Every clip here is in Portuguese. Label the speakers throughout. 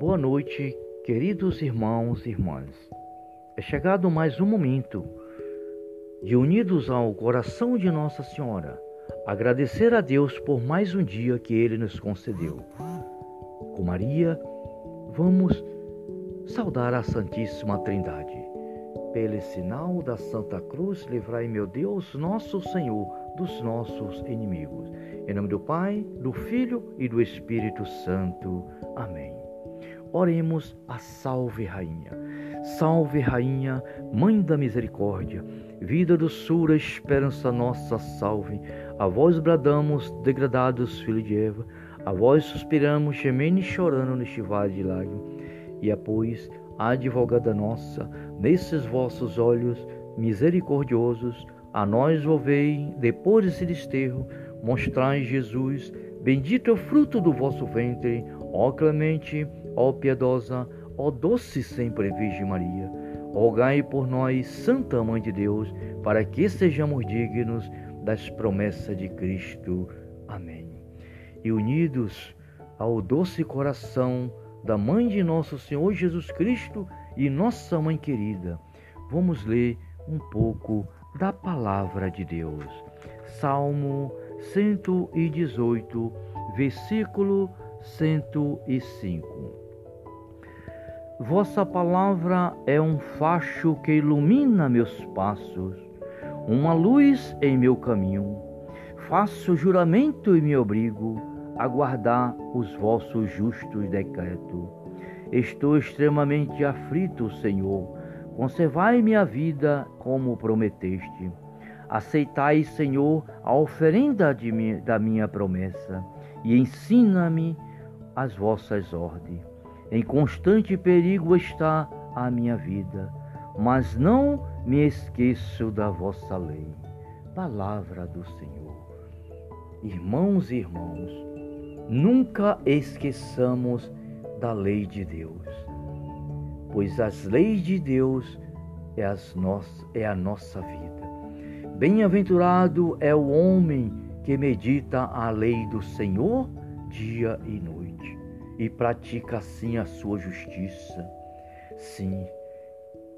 Speaker 1: Boa noite, queridos irmãos e irmãs. É chegado mais um momento de, unidos ao coração de Nossa Senhora, agradecer a Deus por mais um dia que Ele nos concedeu. Com Maria, vamos saudar a Santíssima Trindade. Pelo sinal da Santa Cruz, livrai, meu Deus, nosso Senhor, dos nossos inimigos. Em nome do Pai, do Filho e do Espírito Santo. Amém. Oremos a Salve Rainha. Salve Rainha, Mãe da Misericórdia, vida, doçura, esperança nossa, salve. A vós bradamos, degradados, filho de Eva, a vós suspiramos, gemendo e chorando neste vale de lágrimas. E após, a advogada nossa, nesses vossos olhos misericordiosos, a nós volvei, depois desse desterro, mostrai Jesus, bendito é o fruto do vosso ventre, ó clemente, ó piedosa, ó doce sempre Virgem Maria. Rogai por nós, Santa Mãe de Deus, para que sejamos dignos das promessas de Cristo. Amém. E unidos ao doce coração da Mãe de nosso Senhor Jesus Cristo e nossa Mãe querida, vamos ler um pouco da palavra de Deus. Salmo 118, versículo 105. Vossa palavra é um facho que ilumina meus passos, uma luz em meu caminho. Faço juramento e me obrigo a guardar os vossos justos decretos. Estou extremamente aflito, Senhor. Conservai minha vida como prometeste. Aceitai, Senhor, a oferenda minha, da minha promessa e ensina-me as vossas ordens. Em constante perigo está a minha vida, mas não me esqueço da vossa lei. Palavra do Senhor. Irmãos e irmãos, nunca esqueçamos da lei de Deus, pois as leis de Deus é, as nossas, é a nossa vida. Bem-aventurado é o homem que medita a lei do Senhor dia e noite e pratica assim a sua justiça. Sim,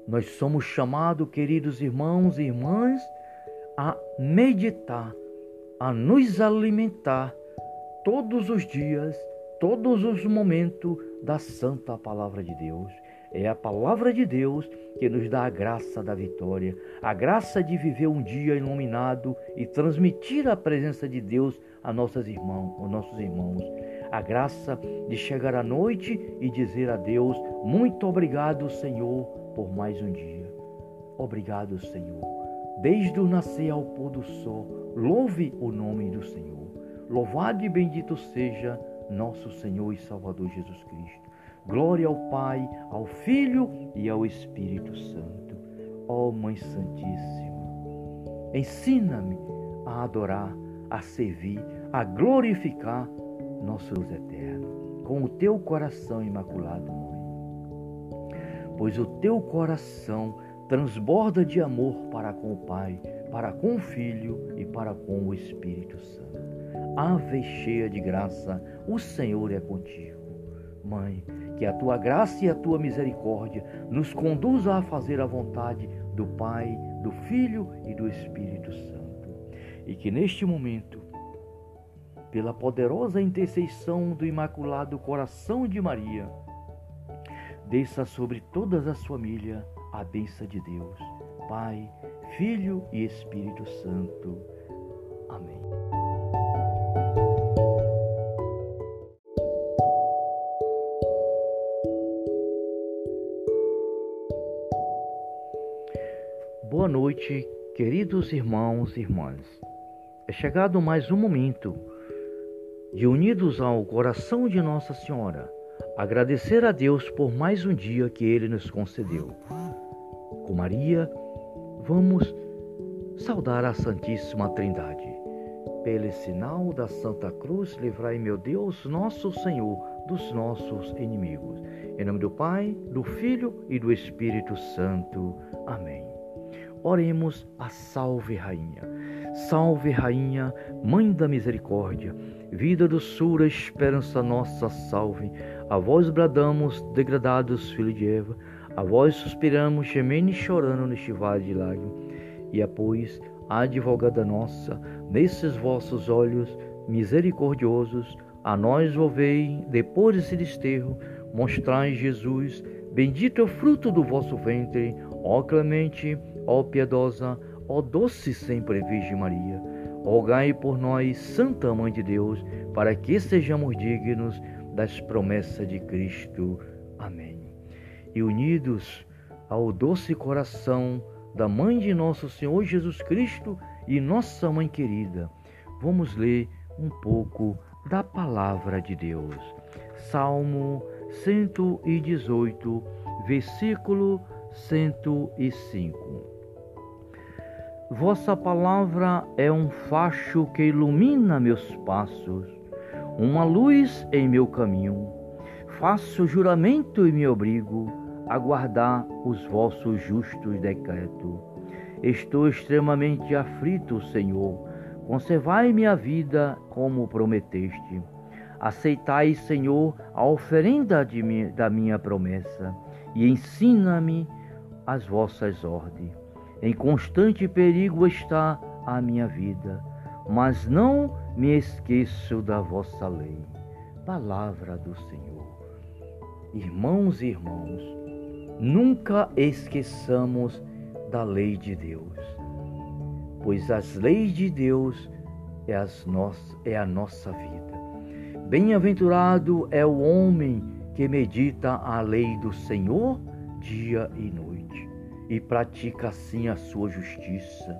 Speaker 1: nós somos chamados, queridos irmãos e irmãs, a meditar, a nos alimentar todos os dias, todos os momentos da santa palavra de Deus. É a palavra de Deus que nos dá a graça da vitória, a graça de viver um dia iluminado e transmitir a presença de Deus a nossos irmãos, aos nossos irmãos a graça de chegar à noite e dizer a Deus: Muito obrigado, Senhor, por mais um dia. Obrigado, Senhor. Desde o nascer ao pôr do sol, louve o nome do Senhor. Louvado e bendito seja nosso Senhor e Salvador Jesus Cristo. Glória ao Pai, ao Filho e ao Espírito Santo. Ó oh, Mãe Santíssima, ensina-me a adorar, a servir, a glorificar nosso Deus eterno, com o teu coração imaculado, mãe. Pois o teu coração transborda de amor para com o Pai, para com o Filho e para com o Espírito Santo. Ave cheia de graça, o Senhor é contigo. Mãe, que a tua graça e a tua misericórdia nos conduza a fazer a vontade do Pai, do Filho e do Espírito Santo. E que neste momento pela poderosa intercessão do Imaculado Coração de Maria, desça sobre todas as famílias a bênção de Deus, Pai, Filho e Espírito Santo. Amém. Boa noite, queridos irmãos e irmãs. É chegado mais um momento de unidos ao coração de Nossa Senhora, agradecer a Deus por mais um dia que Ele nos concedeu. Com Maria, vamos saudar a Santíssima Trindade. Pelo sinal da Santa Cruz, livrai, meu Deus, nosso Senhor, dos nossos inimigos. Em nome do Pai, do Filho e do Espírito Santo. Amém. Oremos a Salve Rainha. Salve, Rainha, Mãe da Misericórdia, vida, doçura, esperança nossa, salve. A vós bradamos, degradados, filho de Eva, a vós suspiramos, gemendo e chorando neste vale de lágrimas. E após, a advogada nossa, nesses vossos olhos misericordiosos, a nós volvei, depois desse desterro, mostrai Jesus, bendito é o fruto do vosso ventre, ó clemente, ó piedosa, ó doce sempre Virgem Maria. Rogai por nós, Santa Mãe de Deus, para que sejamos dignos das promessas de Cristo. Amém. E unidos ao doce coração da Mãe de nosso Senhor Jesus Cristo e nossa Mãe querida, vamos ler um pouco da palavra de Deus. Salmo 118, versículo 105. Vossa palavra é um facho que ilumina meus passos, uma luz em meu caminho. Faço juramento e me obrigo a guardar os vossos justos decretos. Estou extremamente aflito, Senhor. Conservai minha vida como prometeste. Aceitai, Senhor, a oferenda de, da minha promessa e ensina-me as vossas ordens. Em constante perigo está a minha vida, mas não me esqueço da vossa lei. Palavra do Senhor. Irmãos e irmãos, nunca esqueçamos da lei de Deus, pois as leis de Deus é, as nossas, é a nossa vida. Bem-aventurado é o homem que medita a lei do Senhor dia e noite e pratica assim a sua justiça.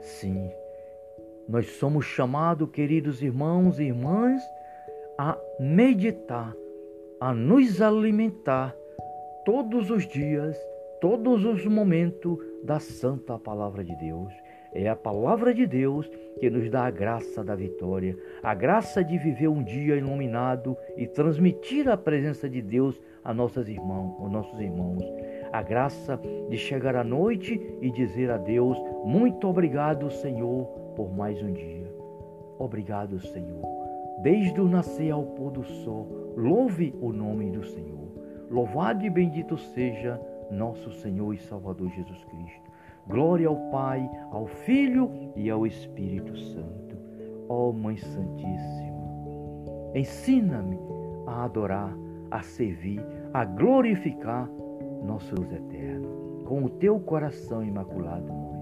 Speaker 1: Sim, nós somos chamados, queridos irmãos e irmãs, a meditar, a nos alimentar todos os dias, todos os momentos da santa palavra de Deus. É a palavra de Deus que nos dá a graça da vitória, a graça de viver um dia iluminado e transmitir a presença de Deus a nossos irmãos, aos nossos irmãos a graça de chegar à noite e dizer a Deus: Muito obrigado, Senhor, por mais um dia. Obrigado, Senhor. Desde o nascer ao pôr do sol, louve o nome do Senhor. Louvado e bendito seja nosso Senhor e Salvador Jesus Cristo. Glória ao Pai, ao Filho e ao Espírito Santo. Ó oh, Mãe Santíssima, ensina-me a adorar, a servir, a glorificar nosso Deus eterno, com o teu coração imaculado, mãe.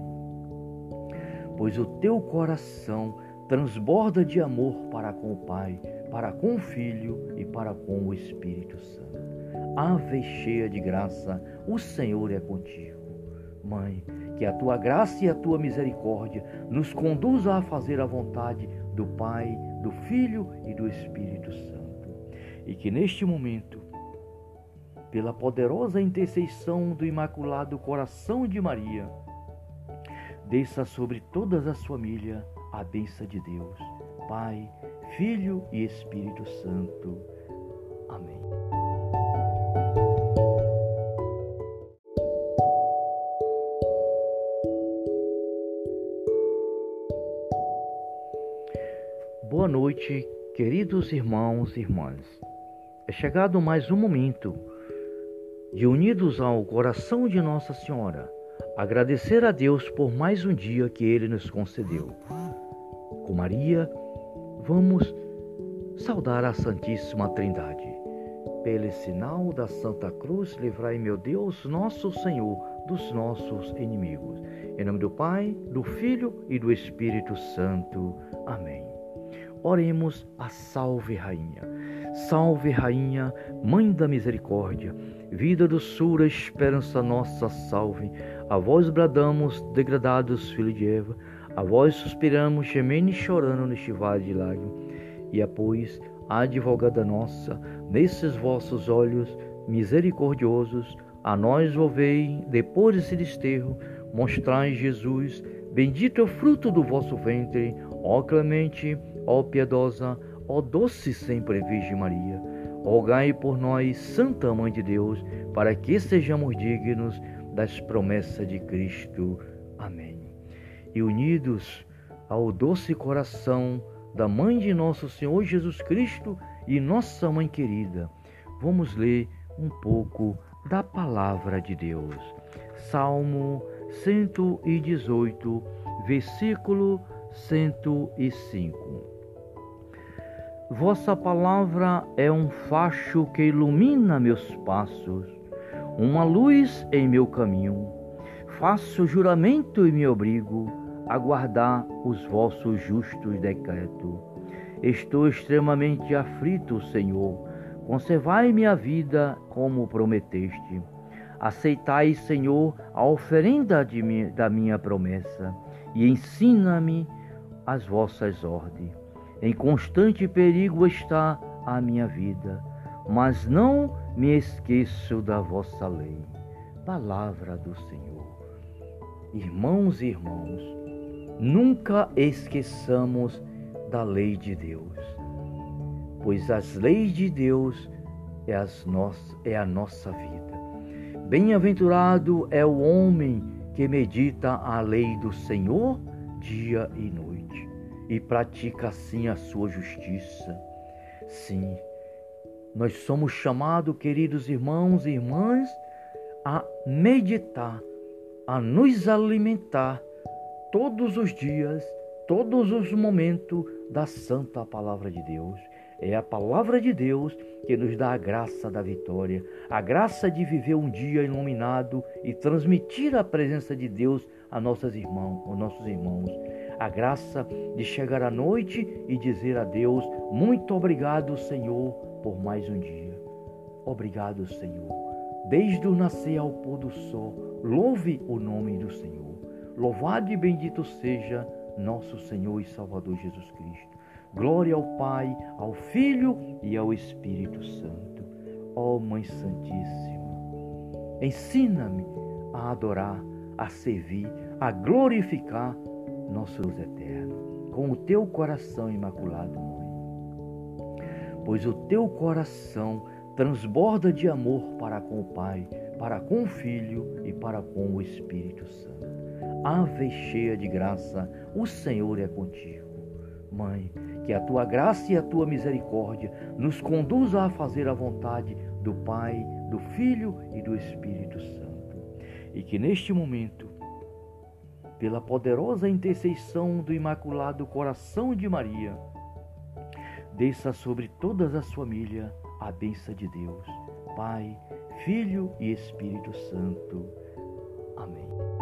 Speaker 1: Pois o teu coração transborda de amor para com o Pai, para com o Filho e para com o Espírito Santo. Ave cheia de graça, o Senhor é contigo. Mãe, que a tua graça e a tua misericórdia nos conduza a fazer a vontade do Pai, do Filho e do Espírito Santo. E que neste momento pela poderosa intercessão do Imaculado Coração de Maria, desça sobre todas as famílias a bênção de Deus, Pai, Filho e Espírito Santo. Amém. Boa noite, queridos irmãos e irmãs. É chegado mais um momento de unidos ao coração de Nossa Senhora, agradecer a Deus por mais um dia que Ele nos concedeu. Com Maria, vamos saudar a Santíssima Trindade. Pelo sinal da Santa Cruz, livrai, meu Deus, nosso Senhor, dos nossos inimigos. Em nome do Pai, do Filho e do Espírito Santo. Amém. Oremos a Salve Rainha. Salve Rainha, Mãe da Misericórdia Vida, doçura, esperança nossa, salve. A vós bradamos, degradados, filho de Eva, a vós suspiramos, gemendo e chorando neste vale de lágrimas. E após, a advogada nossa, nesses vossos olhos misericordiosos, a nós volvei, depois desse desterro, mostrai Jesus, bendito é o fruto do vosso ventre, ó clemente, ó piedosa, ó doce sempre Virgem Maria. Rogai por nós, Santa Mãe de Deus, para que sejamos dignos das promessas de Cristo. Amém. E unidos ao doce coração da Mãe de Nosso Senhor Jesus Cristo e nossa Mãe querida, vamos ler um pouco da Palavra de Deus. Salmo 118, versículo 105. Vossa palavra é um facho que ilumina meus passos, uma luz em meu caminho. Faço juramento e me obrigo a guardar os vossos justos decretos. Estou extremamente aflito, Senhor. Conservai minha vida como prometeste. Aceitai, Senhor, a oferenda minha, da minha promessa e ensina-me as vossas ordens. Em constante perigo está a minha vida, mas não me esqueço da vossa lei. Palavra do Senhor. Irmãos e irmãos, nunca esqueçamos da lei de Deus, pois as leis de Deus é, as nossas, é a nossa vida. Bem-aventurado é o homem que medita a lei do Senhor dia e noite e pratica assim a sua justiça. Sim, nós somos chamados, queridos irmãos e irmãs, a meditar, a nos alimentar todos os dias, todos os momentos da santa palavra de Deus. É a palavra de Deus que nos dá a graça da vitória, a graça de viver um dia iluminado e transmitir a presença de Deus a nossos irmãos, aos nossos irmãos. A graça de chegar à noite e dizer a Deus: Muito obrigado, Senhor, por mais um dia. Obrigado, Senhor. Desde o nascer ao pôr do sol, louve o nome do Senhor. Louvado e bendito seja nosso Senhor e Salvador Jesus Cristo. Glória ao Pai, ao Filho e ao Espírito Santo. Ó oh, Mãe Santíssima, ensina-me a adorar, a servir, a glorificar nosso Deus eterno, com o teu coração imaculado, Mãe. Pois o teu coração transborda de amor para com o Pai, para com o Filho e para com o Espírito Santo. Ave cheia de graça, o Senhor é contigo. Mãe, que a tua graça e a tua misericórdia nos conduza a fazer a vontade do Pai, do Filho e do Espírito Santo. E que neste momento, pela poderosa intercessão do Imaculado Coração de Maria, desça sobre todas as famílias a bênção de Deus, Pai, Filho e Espírito Santo. Amém.